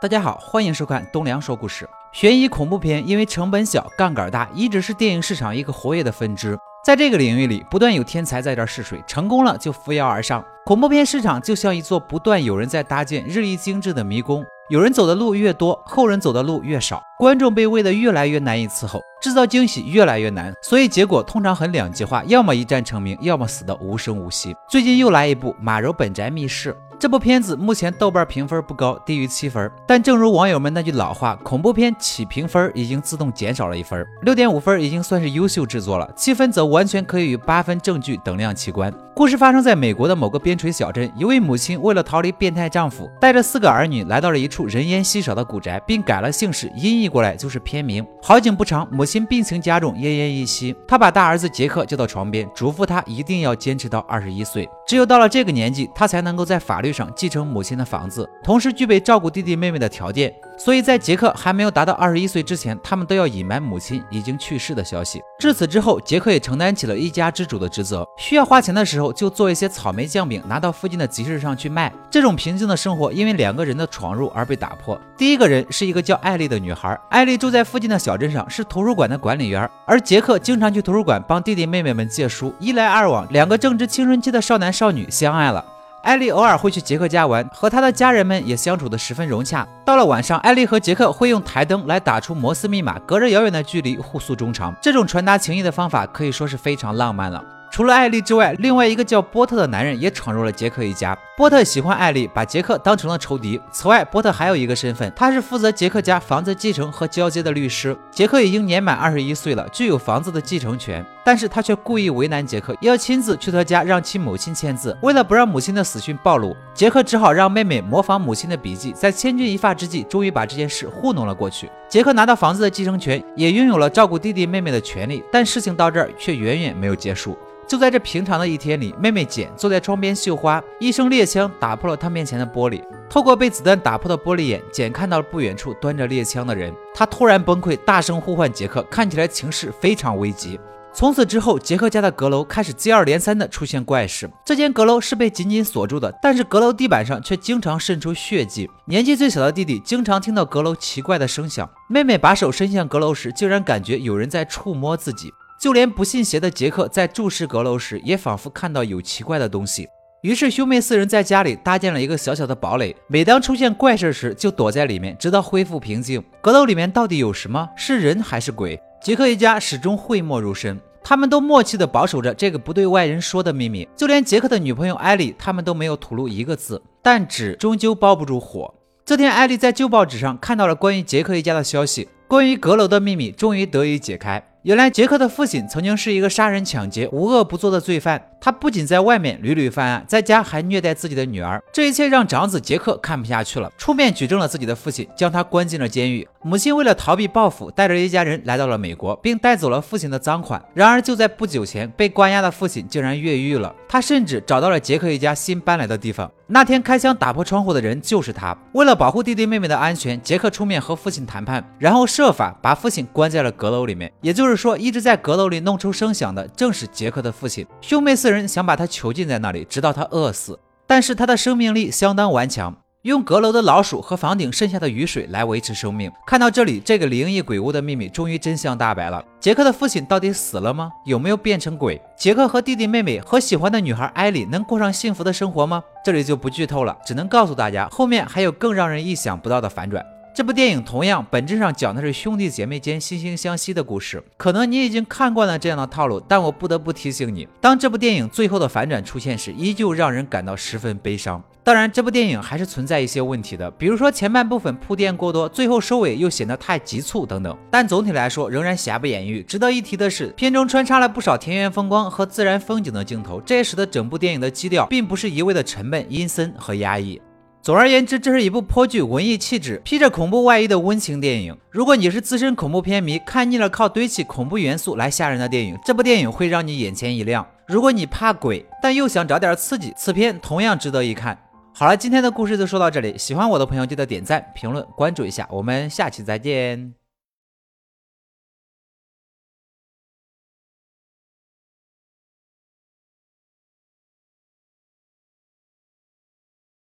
大家好，欢迎收看东梁说故事。悬疑恐怖片因为成本小、杠杆大，一直是电影市场一个活跃的分支。在这个领域里，不断有天才在这试水，成功了就扶摇而上。恐怖片市场就像一座不断有人在搭建、日益精致的迷宫，有人走的路越多，后人走的路越少，观众被喂得越来越难以伺候，制造惊喜越来越难，所以结果通常很两极化，要么一战成名，要么死得无声无息。最近又来一部《马柔本宅密室》。这部片子目前豆瓣评分不高，低于七分。但正如网友们那句老话，恐怖片起评分已经自动减少了一分，六点五分已经算是优秀制作了，七分则完全可以与八分正剧等量齐观。故事发生在美国的某个边陲小镇，一位母亲为了逃离变态丈夫，带着四个儿女来到了一处人烟稀少的古宅，并改了姓氏，音译过来就是片名。好景不长，母亲病情加重，奄奄一息。她把大儿子杰克叫到床边，嘱咐他一定要坚持到二十一岁，只有到了这个年纪，他才能够在法律上继承母亲的房子，同时具备照顾弟弟妹妹的条件。所以在杰克还没有达到二十一岁之前，他们都要隐瞒母亲已经去世的消息。至此之后，杰克也承担起了一家之主的职责，需要花钱的时候就做一些草莓酱饼，拿到附近的集市上去卖。这种平静的生活因为两个人的闯入而被打破。第一个人是一个叫艾丽的女孩，艾丽住在附近的小镇上，是图书馆的管理员，而杰克经常去图书馆帮弟弟妹妹们借书，一来二往，两个正值青春期的少男少女相爱了。艾丽偶尔会去杰克家玩，和他的家人们也相处得十分融洽。到了晚上，艾丽和杰克会用台灯来打出摩斯密码，隔着遥远的距离互诉衷肠。这种传达情谊的方法可以说是非常浪漫了。除了艾丽之外，另外一个叫波特的男人也闯入了杰克一家。波特喜欢艾丽，把杰克当成了仇敌。此外，波特还有一个身份，他是负责杰克家房子继承和交接的律师。杰克已经年满二十一岁了，具有房子的继承权，但是他却故意为难杰克，要亲自去他家让其母亲签字。为了不让母亲的死讯暴露，杰克只好让妹妹模仿母亲的笔记，在千钧一发之际，终于把这件事糊弄了过去。杰克拿到房子的继承权，也拥有了照顾弟弟妹妹的权利。但事情到这儿却远远没有结束。就在这平常的一天里，妹妹简坐在窗边绣花，一声猎枪打破了她面前的玻璃。透过被子弹打破的玻璃眼，简看到了不远处端着猎枪的人。她突然崩溃，大声呼唤杰克，看起来情势非常危急。从此之后，杰克家的阁楼开始接二连三的出现怪事。这间阁楼是被紧紧锁住的，但是阁楼地板上却经常渗出血迹。年纪最小的弟弟经常听到阁楼奇怪的声响，妹妹把手伸向阁楼时，竟然感觉有人在触摸自己。就连不信邪的杰克在注视阁楼时，也仿佛看到有奇怪的东西。于是兄妹四人在家里搭建了一个小小的堡垒，每当出现怪事时，就躲在里面，直到恢复平静。阁楼里面到底有什么？是人还是鬼？杰克一家始终讳莫如深，他们都默契地保守着这个不对外人说的秘密。就连杰克的女朋友艾莉，他们都没有吐露一个字。但纸终究包不住火。这天，艾莉在旧报纸上看到了关于杰克一家的消息，关于阁楼的秘密终于得以解开。原来杰克的父亲曾经是一个杀人抢劫、无恶不作的罪犯。他不仅在外面屡屡犯案，在家还虐待自己的女儿。这一切让长子杰克看不下去了，出面举证了自己的父亲，将他关进了监狱。母亲为了逃避报复，带着一家人来到了美国，并带走了父亲的赃款。然而就在不久前，被关押的父亲竟然越狱了。他甚至找到了杰克一家新搬来的地方。那天开枪打破窗户的人就是他。为了保护弟弟妹妹的安全，杰克出面和父亲谈判，然后设法把父亲关在了阁楼里面。也就是说，一直在阁楼里弄出声响的正是杰克的父亲。兄妹四人想把他囚禁在那里，直到他饿死。但是他的生命力相当顽强，用阁楼的老鼠和房顶剩下的雨水来维持生命。看到这里，这个灵异鬼屋的秘密终于真相大白了。杰克的父亲到底死了吗？有没有变成鬼？杰克和弟弟妹妹和喜欢的女孩艾莉能过上幸福的生活吗？这里就不剧透了，只能告诉大家，后面还有更让人意想不到的反转。这部电影同样本质上讲的是兄弟姐妹间惺惺相惜的故事。可能你已经看惯了这样的套路，但我不得不提醒你，当这部电影最后的反转出现时，依旧让人感到十分悲伤。当然，这部电影还是存在一些问题的，比如说前半部分铺垫过多，最后收尾又显得太急促等等。但总体来说，仍然瑕不掩瑜。值得一提的是，片中穿插了不少田园风光和自然风景的镜头，这也使得整部电影的基调并不是一味的沉闷、阴森和压抑。总而言之，这是一部颇具文艺气质、披着恐怖外衣的温情电影。如果你是资深恐怖片迷，看腻了靠堆砌恐怖元素来吓人的电影，这部电影会让你眼前一亮。如果你怕鬼，但又想找点刺激，此片同样值得一看。好了，今天的故事就说到这里。喜欢我的朋友记得点赞、评论、关注一下，我们下期再见。